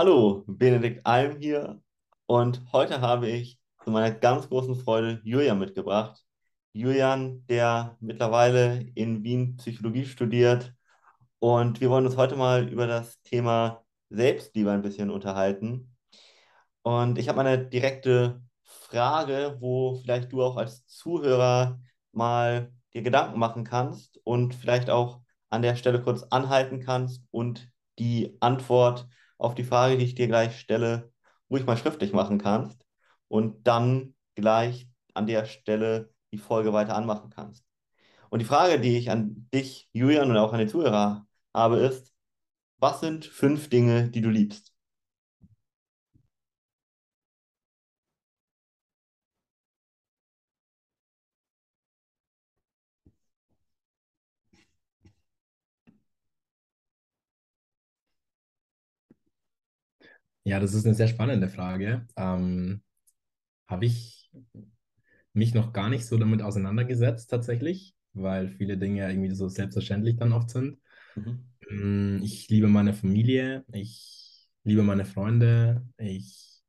Hallo, Benedikt Alm hier und heute habe ich zu meiner ganz großen Freude Julian mitgebracht. Julian, der mittlerweile in Wien Psychologie studiert und wir wollen uns heute mal über das Thema Selbstliebe ein bisschen unterhalten. Und ich habe eine direkte Frage, wo vielleicht du auch als Zuhörer mal dir Gedanken machen kannst und vielleicht auch an der Stelle kurz anhalten kannst und die Antwort auf die Frage, die ich dir gleich stelle, ruhig mal schriftlich machen kannst und dann gleich an der Stelle die Folge weiter anmachen kannst. Und die Frage, die ich an dich, Julian, und auch an die Zuhörer habe, ist, was sind fünf Dinge, die du liebst? Ja, das ist eine sehr spannende Frage. Ähm, habe ich mich noch gar nicht so damit auseinandergesetzt, tatsächlich, weil viele Dinge irgendwie so selbstverständlich dann oft sind. Mhm. Mm, Ich liebe meine Familie, ich liebe meine Freunde, ich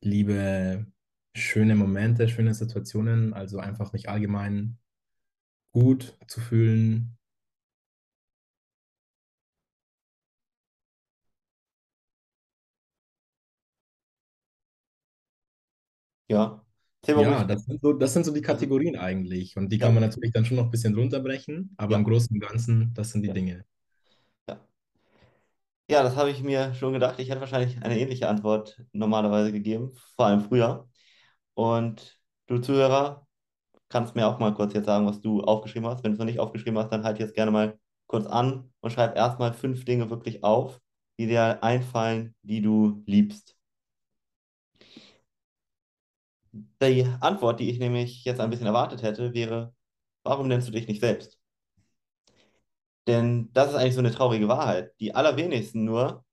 liebe schöne Momente, schöne Situationen, also einfach mich allgemein gut zu fühlen. Ja, Ja, das sind so, das sind so die Kategorien eigentlich. Und die kann ja, man natürlich dann schon noch ein bisschen runterbrechen, aber im ja, Großen und Ganzen, das sind die ja, Dinge. ja. Ja, das habe ich mir schon gedacht. Ich hätte wahrscheinlich eine ähnliche Antwort normalerweise gegeben, vor allem früher. Und du Zuhörer, kannst mir auch mal kurz jetzt sagen, was du aufgeschrieben hast. Wenn du es noch nicht aufgeschrieben hast, dann halt jetzt gerne mal kurz an und schreib erstmal fünf Dinge wirklich auf, die dir einfallen, die du liebst. Die Antwort, die ich nämlich jetzt ein bisschen erwartet hätte, wäre, warum nennst du dich nicht selbst? Denn das ist eigentlich so eine traurige Wahrheit. Die allerwenigsten nur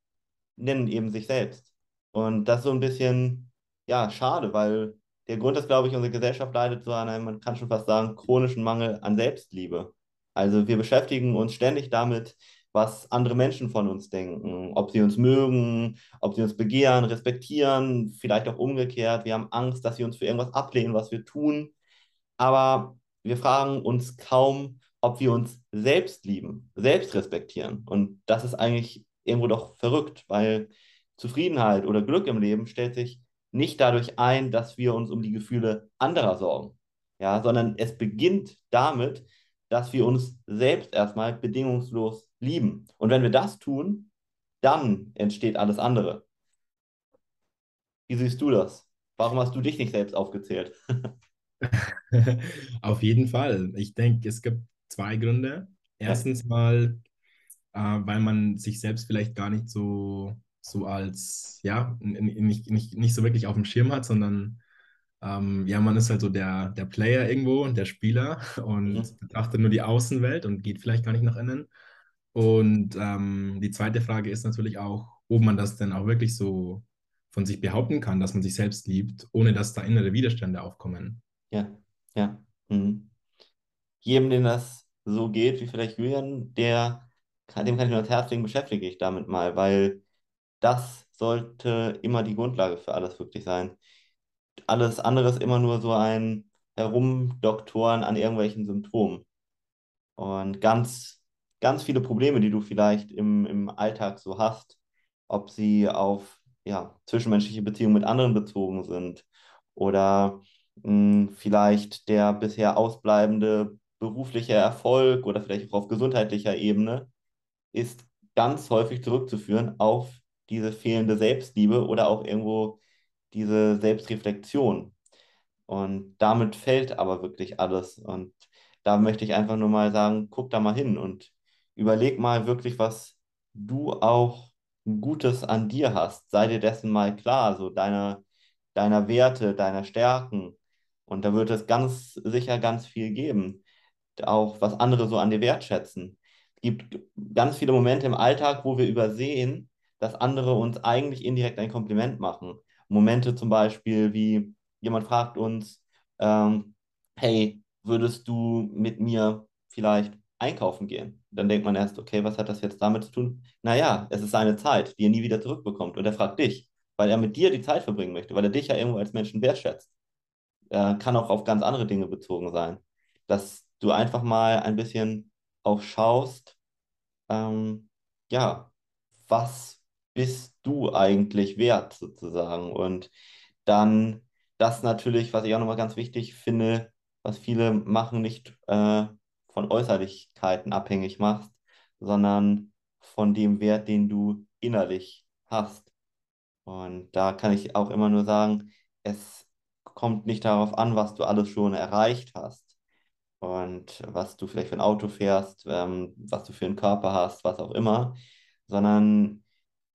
nennen eben sich selbst. Und das ist so ein bisschen, ja, schade, weil der Grund ist, glaube ich, unsere Gesellschaft leidet so an einem, man kann schon fast sagen, chronischen Mangel an Selbstliebe. Also wir beschäftigen uns ständig damit, was andere Menschen von uns denken, ob sie uns mögen, ob sie uns begehren, respektieren, vielleicht auch umgekehrt. Wir haben Angst, dass sie uns für irgendwas ablehnen, was wir tun. Aber wir fragen uns kaum, ob wir uns selbst lieben, selbst respektieren. Und das ist eigentlich irgendwo doch verrückt, weil Zufriedenheit oder Glück im Leben stellt sich nicht dadurch ein, dass wir uns um die Gefühle anderer sorgen, ja, sondern es beginnt damit, dass wir uns selbst erstmal bedingungslos lieben. Und wenn wir das tun, dann entsteht alles andere. Wie siehst du das? Warum hast du dich nicht selbst aufgezählt? Auf jeden Fall. Ich denke, es gibt zwei Gründe. Erstens mal, äh, weil man sich selbst vielleicht gar nicht so, so als, ja, nicht, nicht, nicht so wirklich auf dem Schirm hat, sondern ähm, ja, man ist halt so der, der Player irgendwo, der Spieler mhm. und betrachtet nur die Außenwelt und geht vielleicht gar nicht nach innen. Und ähm, die zweite Frage ist natürlich auch, ob man das denn auch wirklich so von sich behaupten kann, dass man sich selbst liebt, ohne dass da innere Widerstände aufkommen. ja, ja. Mhm. jedem, dem das so geht, wie vielleicht Julian, der, dem kann ich nur ans Herz legen, beschäftige ich damit mal, weil das sollte immer die Grundlage für alles wirklich sein. Alles andere ist immer nur so ein Herumdoktoren an irgendwelchen Symptomen. Und ganz, ganz viele Probleme, die du vielleicht im, im Alltag so hast, ob sie auf ja, zwischenmenschliche Beziehungen mit anderen bezogen sind oder mh, vielleicht der bisher ausbleibende berufliche Erfolg oder vielleicht auch auf gesundheitlicher Ebene, ist ganz häufig zurückzuführen auf diese fehlende Selbstliebe oder auch irgendwo diese Selbstreflexion. Und damit fällt aber wirklich alles. Und da möchte ich einfach nur mal sagen, guck da mal hin und überleg mal wirklich, was du auch Gutes an dir hast. Sei dir dessen mal klar, so deiner, deiner Werte, deiner Stärken. Und da wird es ganz sicher ganz viel geben. Auch was andere so an dir wertschätzen. Es gibt ganz viele Momente im Alltag, wo wir übersehen, dass andere uns eigentlich indirekt ein Kompliment machen. Momente zum Beispiel wie jemand fragt uns, ähm, hey, würdest du mit mir vielleicht einkaufen gehen? dann denkt man erst, okay, was hat das jetzt damit zu tun? Naja, es ist seine Zeit, die er nie wieder zurückbekommt. Und er fragt dich, weil er mit dir die Zeit verbringen möchte, weil er dich ja irgendwo als Menschen wertschätzt. Äh, kann auch auf ganz andere Dinge bezogen sein. Dass du einfach mal ein bisschen auch schaust, ähm, ja, was bist du eigentlich wert sozusagen? Und dann das natürlich, was ich auch nochmal ganz wichtig finde, was viele machen, nicht äh, von Äußerlichkeiten abhängig machst, sondern von dem Wert, den du innerlich hast. Und da kann ich auch immer nur sagen, es kommt nicht darauf an, was du alles schon erreicht hast und was du vielleicht für ein Auto fährst, ähm, was du für einen Körper hast, was auch immer, sondern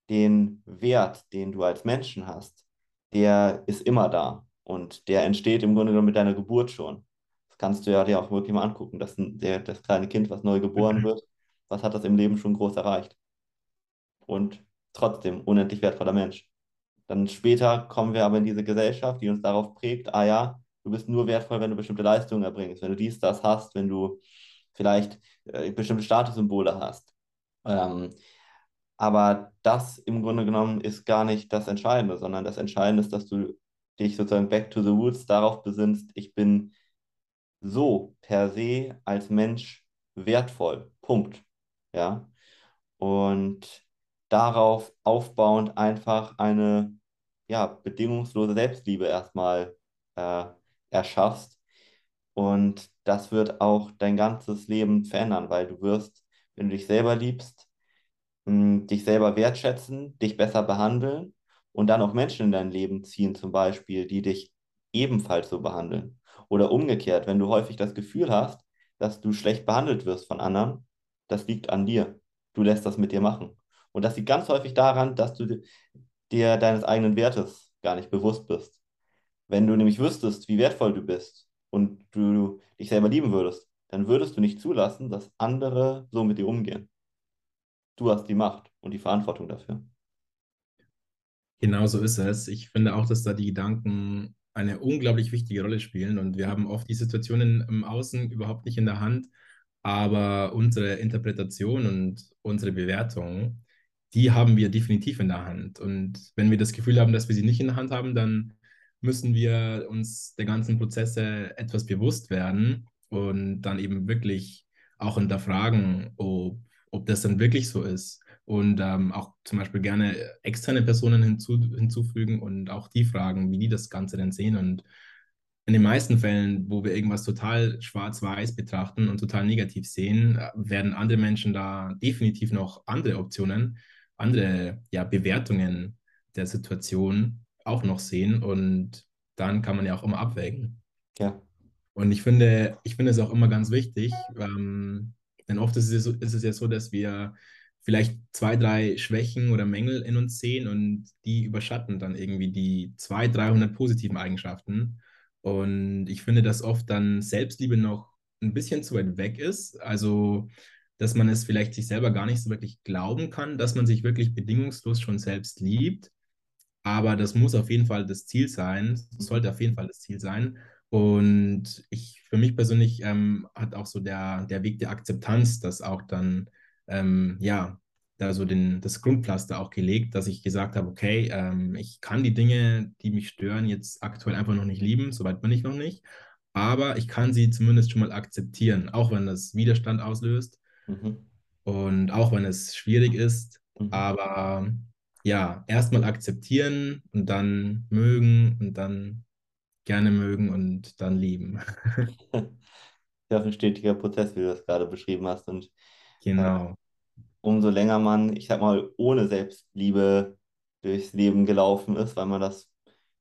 den Wert, den du als Menschen hast, der ist immer da und der entsteht im Grunde genommen mit deiner Geburt schon. Das kannst du ja dir auch wirklich mal angucken, dass der, das kleine Kind, was neu geboren wird, was hat das im Leben schon groß erreicht? Und trotzdem unendlich wertvoller Mensch. Dann später kommen wir aber in diese Gesellschaft, die uns darauf prägt, ah ja, du bist nur wertvoll, wenn du bestimmte Leistungen erbringst, wenn du dies, das hast, wenn du vielleicht äh, bestimmte Statussymbole hast. Ähm, aber das im Grunde genommen ist gar nicht das Entscheidende, sondern das Entscheidende ist, dass du dich sozusagen back to the roots darauf besinnst, ich bin so per se als Mensch wertvoll. Punkt. Ja. Und darauf aufbauend einfach eine ja, bedingungslose Selbstliebe erstmal äh, erschaffst. Und das wird auch dein ganzes Leben verändern, weil du wirst, wenn du dich selber liebst, dich selber wertschätzen, dich besser behandeln und dann auch Menschen in dein Leben ziehen, zum Beispiel, die dich ebenfalls so behandeln. Oder umgekehrt, wenn du häufig das Gefühl hast, dass du schlecht behandelt wirst von anderen, das liegt an dir. Du lässt das mit dir machen. Und das liegt ganz häufig daran, dass du dir deines eigenen Wertes gar nicht bewusst bist. Wenn du nämlich wüsstest, wie wertvoll du bist und du dich selber lieben würdest, dann würdest du nicht zulassen, dass andere so mit dir umgehen du hast die Macht und die Verantwortung dafür. Genau so ist es. Ich finde auch, dass da die Gedanken eine unglaublich wichtige Rolle spielen und wir haben oft die Situationen im Außen überhaupt nicht in der Hand, aber unsere Interpretation und unsere Bewertung, die haben wir definitiv in der Hand. Und wenn wir das Gefühl haben, dass wir sie nicht in der Hand haben, dann müssen wir uns der ganzen Prozesse etwas bewusst werden und dann eben wirklich auch hinterfragen, ob ob das dann wirklich so ist. Und ähm, auch zum Beispiel gerne externe Personen hinzu, hinzufügen und auch die fragen, wie die das Ganze denn sehen. Und in den meisten Fällen, wo wir irgendwas total schwarz-weiß betrachten und total negativ sehen, werden andere Menschen da definitiv noch andere Optionen, andere ja, Bewertungen der Situation auch noch sehen. Und dann kann man ja auch immer abwägen. Ja. Und ich finde, ich finde es auch immer ganz wichtig, ähm, denn oft ist es, ist es ja so, dass wir vielleicht zwei, drei Schwächen oder Mängel in uns sehen und die überschatten dann irgendwie die 200, 300 positiven Eigenschaften. Und ich finde, dass oft dann Selbstliebe noch ein bisschen zu weit weg ist. Also, dass man es vielleicht sich selber gar nicht so wirklich glauben kann, dass man sich wirklich bedingungslos schon selbst liebt. Aber das muss auf jeden Fall das Ziel sein, sollte auf jeden Fall das Ziel sein. Und ich, für mich persönlich ähm, hat auch so der, der Weg der Akzeptanz das auch dann, ähm, ja, da so den, das Grundpflaster auch gelegt, dass ich gesagt habe, okay, ähm, ich kann die Dinge, die mich stören, jetzt aktuell einfach noch nicht lieben, soweit bin ich noch nicht, aber ich kann sie zumindest schon mal akzeptieren, auch wenn das Widerstand auslöst mhm. und auch wenn es schwierig ist, mhm. aber ja, erstmal akzeptieren und dann mögen und dann gerne mögen und dann lieben. ja, ein stetiger Prozess, wie du das gerade beschrieben hast. Und genau. Äh, umso länger man, ich sag mal, ohne Selbstliebe durchs Leben gelaufen ist, weil man das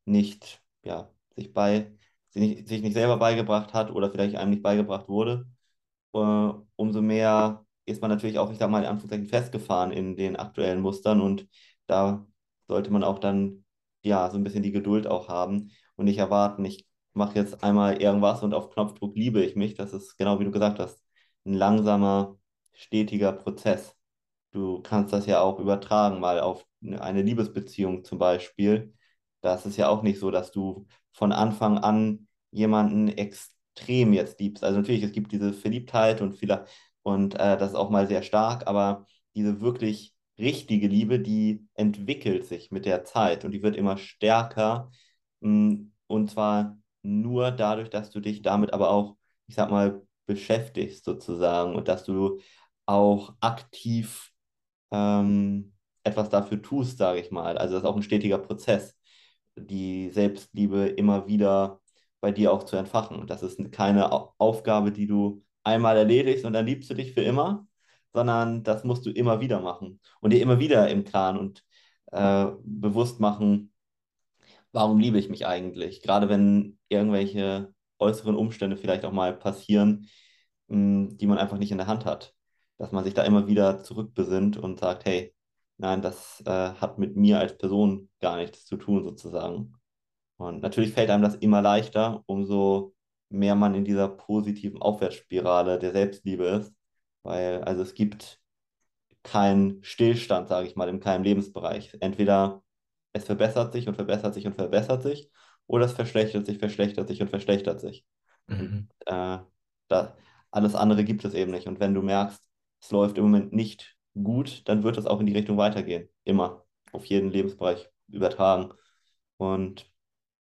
nicht, ja, sich bei, sich nicht, sich nicht selber beigebracht hat oder vielleicht einem nicht beigebracht wurde, äh, umso mehr ist man natürlich auch, ich sag mal, in Anführungszeichen festgefahren in den aktuellen Mustern und da sollte man auch dann, ja, so ein bisschen die Geduld auch haben und nicht erwarten, ich mache jetzt einmal irgendwas und auf Knopfdruck liebe ich mich. Das ist genau wie du gesagt hast, ein langsamer, stetiger Prozess. Du kannst das ja auch übertragen, mal auf eine Liebesbeziehung zum Beispiel. Das ist ja auch nicht so, dass du von Anfang an jemanden extrem jetzt liebst. Also natürlich, es gibt diese Verliebtheit und viele, Und äh, das ist auch mal sehr stark, aber diese wirklich richtige Liebe, die entwickelt sich mit der Zeit und die wird immer stärker. Mm, und zwar nur dadurch, dass du dich damit aber auch, ich sag mal, beschäftigst sozusagen und dass du auch aktiv ähm, etwas dafür tust, sage ich mal. Also das ist auch ein stetiger Prozess, die Selbstliebe immer wieder bei dir auch zu entfachen. Das ist keine Aufgabe, die du einmal erledigst und dann liebst du dich für immer, sondern das musst du immer wieder machen und dir immer wieder im Klaren und äh, bewusst machen, warum liebe ich mich eigentlich? Gerade wenn irgendwelche äußeren Umstände vielleicht auch mal passieren, mh, die man einfach nicht in der Hand hat. Dass man sich da immer wieder zurückbesinnt und sagt, hey, nein, das äh, hat mit mir als Person gar nichts zu tun, sozusagen. Und natürlich fällt einem das immer leichter, umso mehr man in dieser positiven Aufwärtsspirale der Selbstliebe ist. Weil, also es gibt keinen Stillstand, sage ich mal, in keinem Lebensbereich. Entweder es verbessert sich und verbessert sich und verbessert sich, oder es verschlechtert sich, verschlechtert sich und verschlechtert sich. Mhm. Und, äh, da, alles andere gibt es eben nicht. Und wenn du merkst, es läuft im Moment nicht gut, dann wird es auch in die Richtung weitergehen. Immer. Auf jeden Lebensbereich übertragen. Und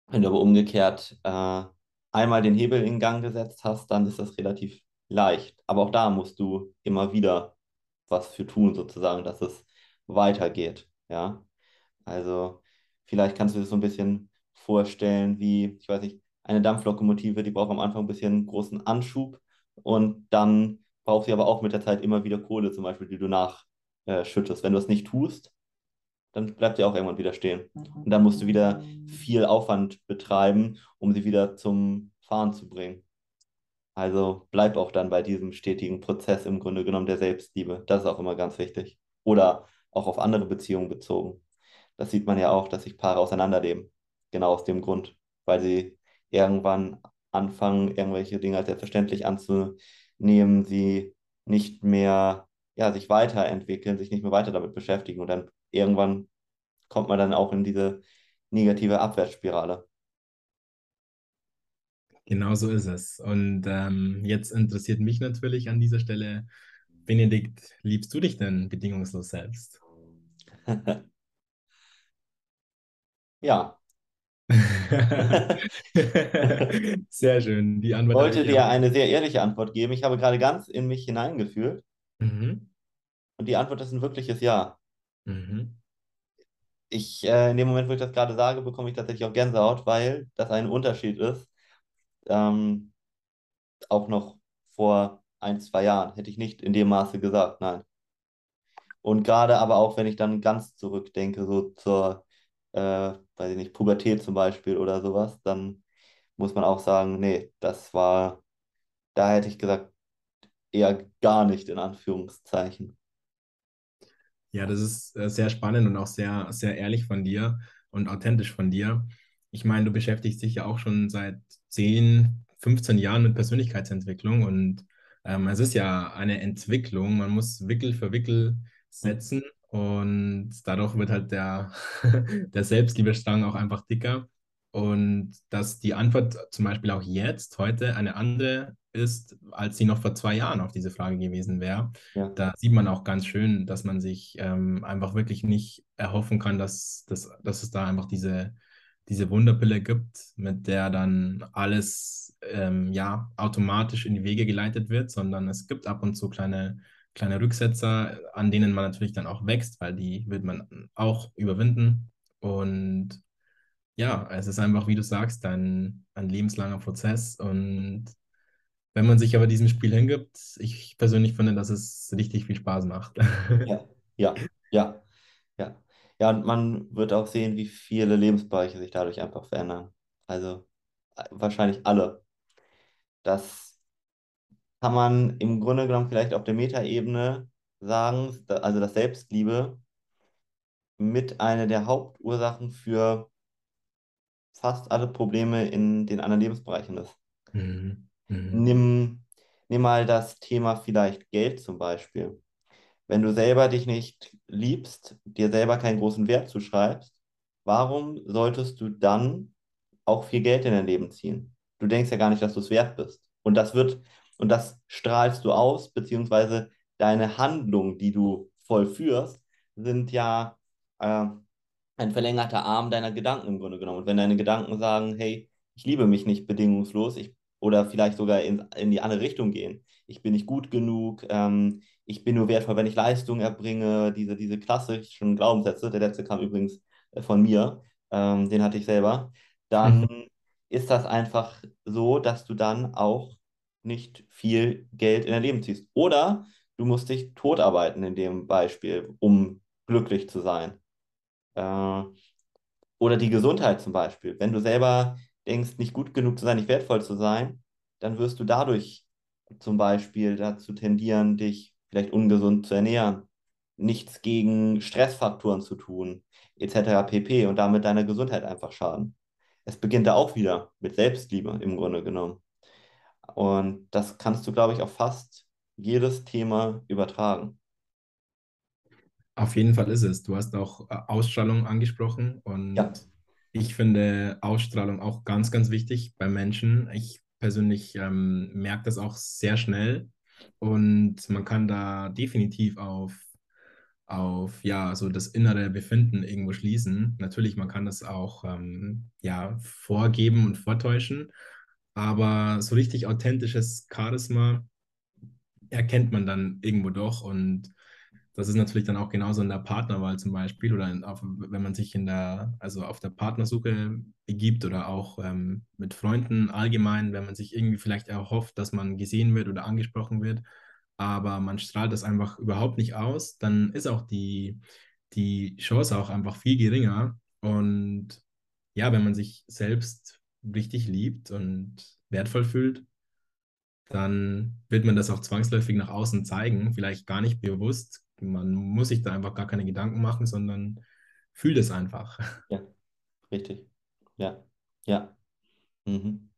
wenn du aber umgekehrt äh, einmal den Hebel in Gang gesetzt hast, dann ist das relativ leicht. Aber auch da musst du immer wieder was für tun, sozusagen, dass es weitergeht. Ja. Also vielleicht kannst du dir das so ein bisschen vorstellen, wie, ich weiß nicht, eine Dampflokomotive, die braucht am Anfang ein bisschen großen Anschub und dann braucht sie aber auch mit der Zeit immer wieder Kohle, zum Beispiel, die du nachschüttest. Wenn du das nicht tust, dann bleibt sie auch irgendwann wieder stehen. Und dann musst du wieder viel Aufwand betreiben, um sie wieder zum Fahren zu bringen. Also bleib auch dann bei diesem stetigen Prozess im Grunde genommen der Selbstliebe. Das ist auch immer ganz wichtig. Oder auch auf andere Beziehungen bezogen. Das sieht man ja auch, dass sich Paare auseinanderleben. Genau aus dem Grund, weil sie irgendwann anfangen, irgendwelche Dinge als selbstverständlich anzunehmen, sie nicht mehr, ja, sich weiterentwickeln, sich nicht mehr weiter damit beschäftigen und dann irgendwann kommt man dann auch in diese negative Abwärtsspirale. Genau so ist es. Und ähm, jetzt interessiert mich natürlich an dieser Stelle, Benedikt, liebst du dich denn bedingungslos selbst? ja. sehr schön. Die Antwort ich wollte dir auch. eine sehr ehrliche Antwort geben. Ich habe gerade ganz in mich hineingefühlt. Mhm. Und die Antwort ist ein wirkliches Ja. Mhm. Ich, äh, in dem Moment, wo ich das gerade sage, bekomme ich tatsächlich auch Gänsehaut, weil das ein Unterschied ist. Ähm, auch noch vor ein, zwei Jahren hätte ich nicht in dem Maße gesagt, nein. Und gerade aber auch, wenn ich dann ganz zurückdenke, so zur, äh, weiß ich nicht, Pubertät zum Beispiel oder sowas, dann muss man auch sagen, nee, das war, da hätte ich gesagt, eher gar nicht in Anführungszeichen. Ja, das ist äh, sehr spannend und auch sehr, sehr ehrlich von dir und authentisch von dir. Ich meine, du beschäftigst dich ja auch schon seit 10, 15 Jahren mit Persönlichkeitsentwicklung und ähm, es ist ja eine Entwicklung. Man muss Wickel für Wickel setzen und dadurch wird halt der, der Selbstliebestrang auch einfach dicker. Und dass die Antwort zum Beispiel auch jetzt, heute, eine andere ist, als sie noch vor zwei Jahren auf diese Frage gewesen wäre. Ja. Da sieht man auch ganz schön, dass man sich ähm, einfach wirklich nicht erhoffen kann, dass, dass, dass es da einfach diese, diese Wunderpille gibt, mit der dann alles ähm, ja, automatisch in die Wege geleitet wird, sondern es gibt ab und zu kleine, kleine Rücksetzer, an denen man natürlich dann auch wächst, weil die wird man auch überwinden. Und ja, es ist einfach, wie du sagst, ein, ein lebenslanger Prozess und wenn man sich aber diesem Spiel hingibt, ich persönlich finde, dass es richtig viel Spaß macht. Ja, ja, ja, ja. Ja, und man wird auch sehen, wie viele Lebensbereiche sich dadurch einfach verändern. Also äh, wahrscheinlich alle. Das kann man im Grunde genommen vielleicht auf der Metaebene sagen, also dass Selbstliebe mit einer der Hauptursachen für fast alle Probleme in den anderen Lebensbereichen ist. Mhm. Mhm. Nimm, nimm mal das Thema vielleicht Geld zum Beispiel. Wenn du selber dich nicht liebst, dir selber keinen großen Wert zuschreibst, warum solltest du dann auch viel Geld in dein Leben ziehen? Du denkst ja gar nicht, dass du es wert bist. Und das wird und das strahlst du aus, beziehungsweise deine Handlungen, die du vollführst, sind ja äh, ein verlängerter Arm deiner Gedanken im Grunde genommen. Und wenn deine Gedanken sagen, hey, ich liebe mich nicht bedingungslos, ich, oder vielleicht sogar in, in die andere Richtung gehen, ich bin nicht gut genug, ähm, ich bin nur wertvoll, wenn ich Leistung erbringe, diese, diese klassischen Glaubenssätze, der letzte kam übrigens äh, von mir, ähm, den hatte ich selber, dann mhm. ist das einfach so, dass du dann auch nicht viel Geld in dein Leben ziehst. Oder du musst dich totarbeiten in dem Beispiel, um glücklich zu sein. Äh, oder die Gesundheit zum Beispiel. Wenn du selber denkst, nicht gut genug zu sein, nicht wertvoll zu sein, dann wirst du dadurch zum Beispiel dazu tendieren, dich vielleicht ungesund zu ernähren, nichts gegen Stressfaktoren zu tun, etc. pp. und damit deiner Gesundheit einfach schaden. Es beginnt da auch wieder mit Selbstliebe im Grunde genommen. Und das kannst du, glaube ich, auf fast jedes Thema übertragen. Auf jeden Fall ist es. Du hast auch äh, Ausstrahlung angesprochen und ja. ich finde Ausstrahlung auch ganz, ganz wichtig bei Menschen. Ich persönlich ähm, merke das auch sehr schnell und man kann da definitiv auf, auf ja, so das innere Befinden irgendwo schließen. Natürlich, man kann das auch ähm, ja, vorgeben und vortäuschen, aber so richtig authentisches Charisma erkennt man dann irgendwo doch und das ist natürlich dann auch genauso in der Partnerwahl zum Beispiel oder in, auf, wenn man sich in der, also auf der Partnersuche begibt oder auch ähm, mit Freunden allgemein, wenn man sich irgendwie vielleicht erhofft, dass man gesehen wird oder angesprochen wird, aber man strahlt das einfach überhaupt nicht aus, dann ist auch die, die Chance auch einfach viel geringer. Und ja, wenn man sich selbst richtig liebt und wertvoll fühlt, dann wird man das auch zwangsläufig nach außen zeigen, vielleicht gar nicht bewusst, man muss sich da einfach gar keine Gedanken machen, sondern fühlt es einfach. Ja, richtig. Ja, ja. Mhm.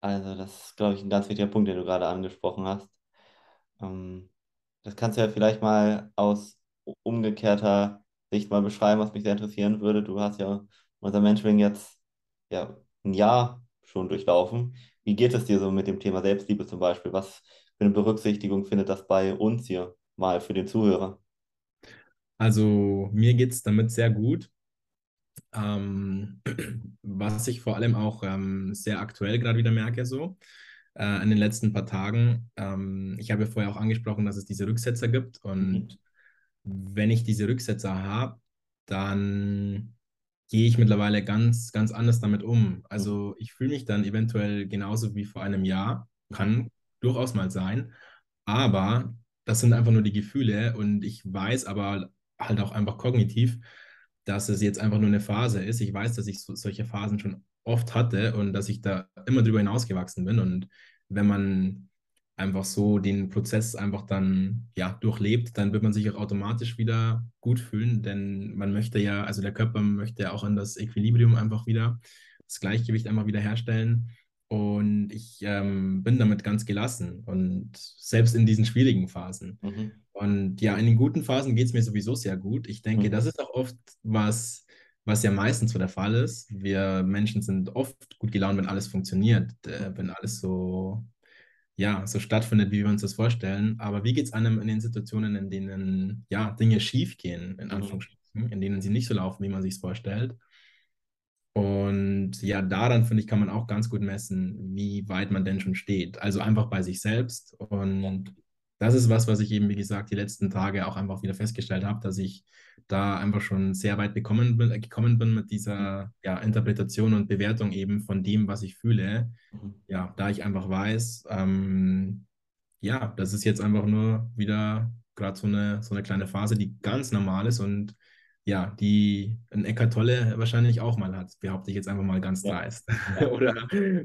Also, das ist, glaube ich, ein ganz wichtiger Punkt, den du gerade angesprochen hast. Ähm, das kannst du ja vielleicht mal aus umgekehrter Sicht mal beschreiben, was mich sehr interessieren würde. Du hast ja unser Mentoring jetzt ja, ein Jahr schon durchlaufen. Wie geht es dir so mit dem Thema Selbstliebe zum Beispiel? Was für eine Berücksichtigung findet das bei uns hier? mal für den Zuhörer? Also mir geht es damit sehr gut. Ähm, was ich vor allem auch ähm, sehr aktuell gerade wieder merke, so äh, in den letzten paar Tagen. Ähm, ich habe ja vorher auch angesprochen, dass es diese Rücksetzer gibt. Und mhm. wenn ich diese Rücksetzer habe, dann gehe ich mittlerweile ganz, ganz anders damit um. Also ich fühle mich dann eventuell genauso wie vor einem Jahr. Kann durchaus mal sein. Aber das sind einfach nur die Gefühle und ich weiß aber halt auch einfach kognitiv, dass es jetzt einfach nur eine Phase ist. Ich weiß, dass ich so, solche Phasen schon oft hatte und dass ich da immer drüber hinausgewachsen bin. Und wenn man einfach so den Prozess einfach dann ja durchlebt, dann wird man sich auch automatisch wieder gut fühlen, denn man möchte ja, also der Körper möchte ja auch an das Equilibrium einfach wieder, das Gleichgewicht einfach wieder herstellen. Und ich ähm, bin damit ganz gelassen und selbst in diesen schwierigen Phasen. Mhm. Und ja, in den guten Phasen geht es mir sowieso sehr gut. Ich denke, mhm. das ist auch oft was, was ja meistens so der Fall ist. Wir Menschen sind oft gut gelaunt, wenn alles funktioniert, äh, wenn alles so, ja, so stattfindet, wie wir uns das vorstellen. Aber wie geht es einem in den Situationen, in denen ja, Dinge schief gehen, in mhm. Anführungsstrichen, in denen sie nicht so laufen, wie man sich es vorstellt? Und ja, daran finde ich, kann man auch ganz gut messen, wie weit man denn schon steht. Also einfach bei sich selbst. Und das ist was, was ich eben, wie gesagt, die letzten Tage auch einfach wieder festgestellt habe, dass ich da einfach schon sehr weit bekommen bin, gekommen bin mit dieser ja, Interpretation und Bewertung eben von dem, was ich fühle. Mhm. Ja, da ich einfach weiß, ähm, ja, das ist jetzt einfach nur wieder gerade so eine, so eine kleine Phase, die ganz normal ist und ja, die ein Eckart Tolle wahrscheinlich auch mal hat, behaupte ich jetzt einfach mal ganz ja. dreist. Oder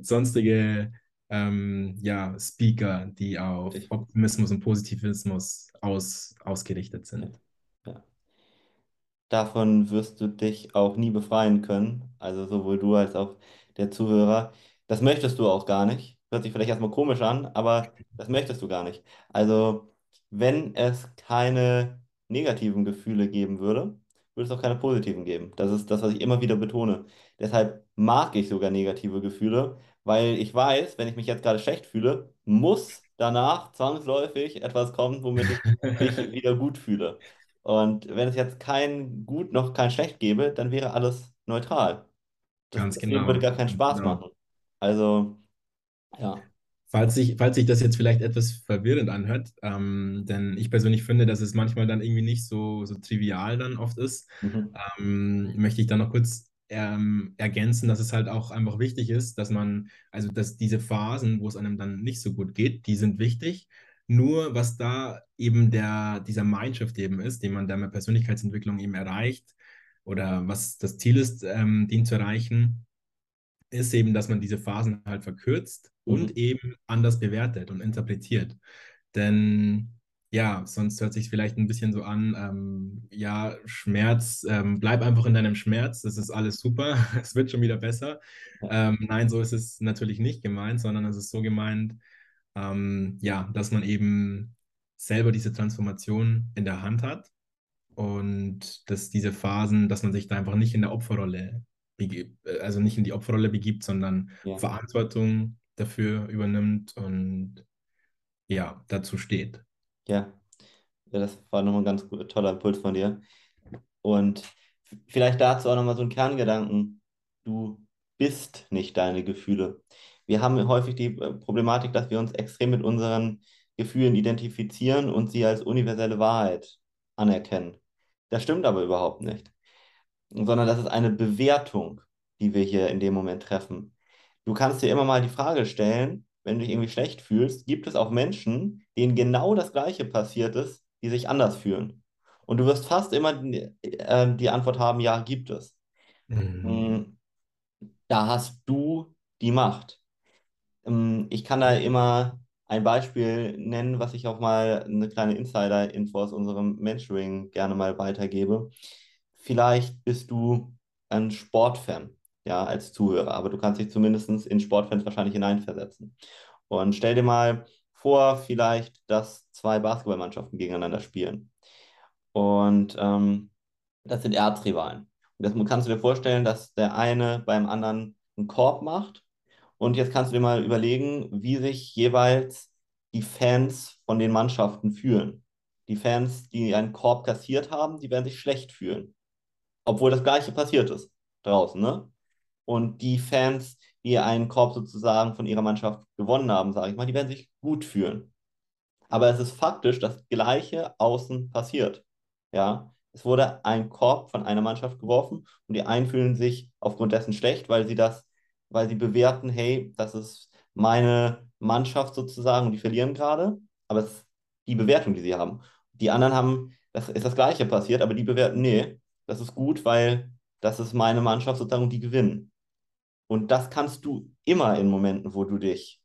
sonstige ähm, ja, Speaker, die auf Optimismus und Positivismus aus, ausgerichtet sind. Ja. Davon wirst du dich auch nie befreien können, also sowohl du als auch der Zuhörer. Das möchtest du auch gar nicht. Hört sich vielleicht erstmal komisch an, aber das möchtest du gar nicht. Also, wenn es keine negativen Gefühle geben würde, würde es auch keine positiven geben. Das ist das, was ich immer wieder betone. Deshalb mag ich sogar negative Gefühle, weil ich weiß, wenn ich mich jetzt gerade schlecht fühle, muss danach zwangsläufig etwas kommen, womit ich mich wieder gut fühle. Und wenn es jetzt kein Gut noch kein Schlecht gäbe, dann wäre alles neutral. Das, Ganz das Leben würde genau. gar keinen Spaß genau. machen. Also, ja. Falls sich, falls sich das jetzt vielleicht etwas verwirrend anhört, ähm, denn ich persönlich finde, dass es manchmal dann irgendwie nicht so, so trivial dann oft ist, Mhm. ähm, möchte ich dann noch kurz ähm, ergänzen, dass es halt auch einfach wichtig ist, dass man, also dass diese Phasen, wo es einem dann nicht so gut geht, die sind wichtig. Nur was da eben der, dieser Mindshift eben ist, den man da mit Persönlichkeitsentwicklung eben erreicht oder was das Ziel ist, ähm, den zu erreichen, ist eben, dass man diese Phasen halt verkürzt Mhm. und eben anders bewertet und interpretiert. Denn ja, sonst hört sich vielleicht ein bisschen so an, ähm, ja, Schmerz, ähm, bleib einfach in deinem Schmerz, das ist alles super, es wird schon wieder besser. Ähm, nein, so ist es natürlich nicht gemeint, sondern es ist so gemeint, ähm, ja, dass man eben selber diese Transformation in der Hand hat und dass diese Phasen, dass man sich da einfach nicht in der Opferrolle begibt, also nicht in die Opferrolle begibt, sondern ja, Verantwortung dafür übernimmt und ja, dazu steht. Ja. Ja, das war nochmal ein ganz toller Impuls von dir. Und vielleicht dazu auch nochmal so ein Kerngedanken. Du bist nicht deine Gefühle. Wir haben häufig die äh, Problematik, dass wir uns extrem mit unseren Gefühlen identifizieren und sie als universelle Wahrheit anerkennen. Das stimmt aber überhaupt nicht, sondern das ist eine Bewertung, die wir hier in dem Moment treffen. Du kannst dir immer mal die Frage stellen, wenn du dich irgendwie schlecht fühlst, gibt es auch Menschen, denen genau das Gleiche passiert ist, die sich anders fühlen? Und du wirst fast immer die, äh, die Antwort haben, ja, gibt es. Mhm. Mm, Da hast du die Macht. Ähm, Ich kann da immer ein Beispiel nennen, was ich auch mal eine kleine Insider-Info aus unserem Mentoring gerne mal weitergebe. Vielleicht bist du ein Sportfan, ja, als Zuhörer, aber du kannst dich zumindest in Sportfans wahrscheinlich hineinversetzen. Und stell dir mal vor, vielleicht, dass zwei Basketballmannschaften gegeneinander spielen. Und ähm, das sind Erzrivalen. Und das kannst du dir vorstellen, dass der eine beim anderen einen Korb macht und jetzt kannst du dir mal überlegen, wie sich jeweils die Fans von den Mannschaften fühlen. Die Fans, die einen Korb kassiert haben, die werden sich schlecht fühlen. Obwohl das Gleiche passiert ist draußen, ne? Und die Fans, die einen Korb sozusagen von ihrer Mannschaft gewonnen haben, sage ich mal, die werden sich gut fühlen. Aber es ist faktisch das Gleiche außen passiert. Ja, es wurde ein Korb von einer Mannschaft geworfen und die einen fühlen sich aufgrund dessen schlecht, weil sie das, weil sie bewerten, hey, das ist meine Mannschaft sozusagen und die verlieren gerade. Aber es ist die Bewertung, die sie haben. Die anderen haben, das ist das Gleiche passiert, aber die bewerten, nee, das ist gut, weil das ist meine Mannschaft sozusagen und die gewinnen. Und das kannst du immer in Momenten, wo du dich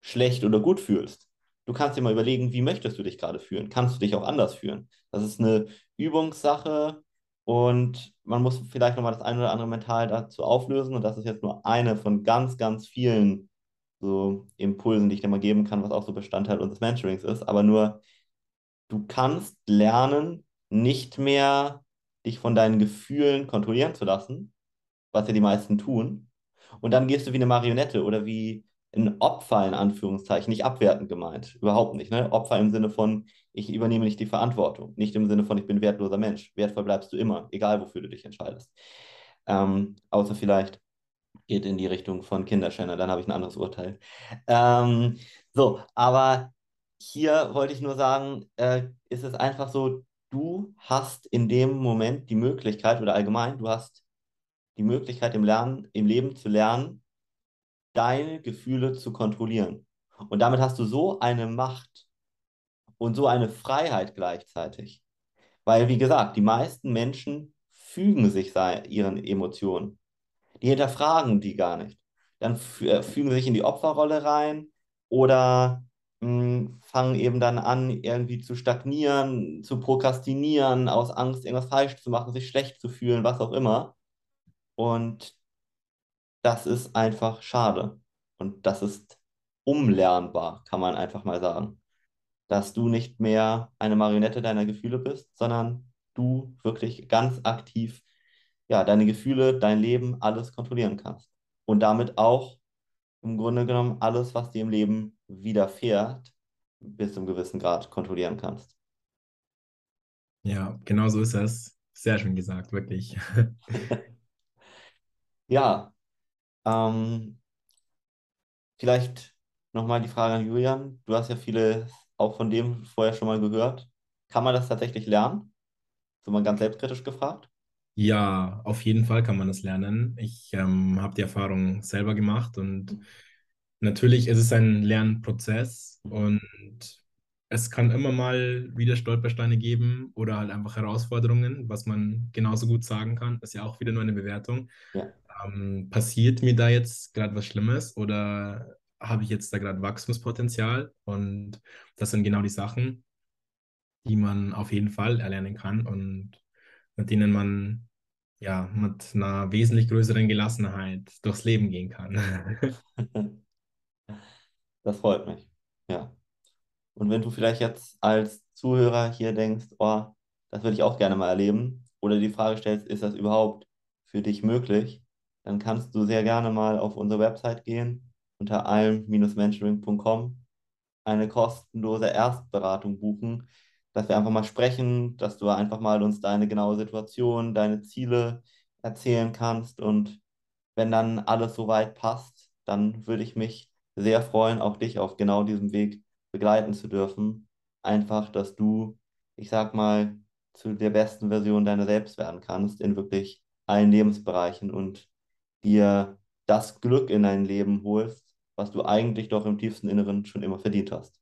schlecht oder gut fühlst. Du kannst dir mal überlegen, wie möchtest du dich gerade fühlen? Kannst du dich auch anders fühlen? Das ist eine Übungssache und man muss vielleicht nochmal das eine oder andere mental dazu auflösen. Und das ist jetzt nur eine von ganz, ganz vielen so Impulsen, die ich dir mal geben kann, was auch so Bestandteil unseres Mentorings ist. Aber nur, du kannst lernen, nicht mehr dich von deinen Gefühlen kontrollieren zu lassen, was ja die meisten tun. Und dann gehst du wie eine Marionette oder wie ein Opfer in Anführungszeichen, nicht abwertend gemeint, überhaupt nicht. Ne? Opfer im Sinne von, ich übernehme nicht die Verantwortung, nicht im Sinne von, ich bin wertloser Mensch. Wertvoll bleibst du immer, egal wofür du dich entscheidest. Ähm, außer vielleicht geht in die Richtung von Kinderschänder, dann habe ich ein anderes Urteil. Ähm, so, aber hier wollte ich nur sagen, äh, ist es einfach so, du hast in dem Moment die Möglichkeit oder allgemein, du hast die Möglichkeit im Lernen, im Leben zu lernen, deine Gefühle zu kontrollieren. Und damit hast du so eine Macht und so eine Freiheit gleichzeitig. Weil, wie gesagt, die meisten Menschen fügen sich ihren Emotionen. Die hinterfragen die gar nicht. Dann äh, fügen sie sich in die Opferrolle rein oder mh, fangen eben dann an, irgendwie zu stagnieren, zu prokrastinieren, aus Angst, irgendwas falsch zu machen, sich schlecht zu fühlen, was auch immer. Und das ist einfach schade. Und das ist umlernbar, kann man einfach mal sagen. Dass du nicht mehr eine Marionette deiner Gefühle bist, sondern du wirklich ganz aktiv ja, deine Gefühle, dein Leben, alles kontrollieren kannst. Und damit auch im Grunde genommen alles, was dir im Leben widerfährt, bis zu einem gewissen Grad kontrollieren kannst. Ja, genau so ist es. Sehr schön gesagt, wirklich. Ja, ähm, vielleicht nochmal die Frage an Julian. Du hast ja viele auch von dem vorher schon mal gehört. Kann man das tatsächlich lernen? So mal ganz selbstkritisch gefragt. Ja, auf jeden Fall kann man das lernen. Ich ähm, habe die Erfahrung selber gemacht und natürlich ist es ein Lernprozess und es kann immer mal wieder Stolpersteine geben oder halt einfach Herausforderungen, was man genauso gut sagen kann. Das ist ja auch wieder nur eine Bewertung. Ja. Ähm, passiert mir da jetzt gerade was Schlimmes oder habe ich jetzt da gerade Wachstumspotenzial? Und das sind genau die Sachen, die man auf jeden Fall erlernen kann und mit denen man ja mit einer wesentlich größeren Gelassenheit durchs Leben gehen kann. Das freut mich. Ja. Und wenn du vielleicht jetzt als Zuhörer hier denkst, oh, das würde ich auch gerne mal erleben, oder die Frage stellst, ist das überhaupt für dich möglich, dann kannst du sehr gerne mal auf unsere Website gehen, unter alm-mentoring.com, eine kostenlose Erstberatung buchen, dass wir einfach mal sprechen, dass du einfach mal uns deine genaue Situation, deine Ziele erzählen kannst und wenn dann alles soweit passt, dann würde ich mich sehr freuen, auch dich auf genau diesem Weg begleiten zu dürfen. Einfach, dass du, ich sag mal, zu der besten Version deiner selbst werden kannst in wirklich allen Lebensbereichen und dir das Glück in dein Leben holst, was du eigentlich doch im tiefsten Inneren schon immer verdient hast.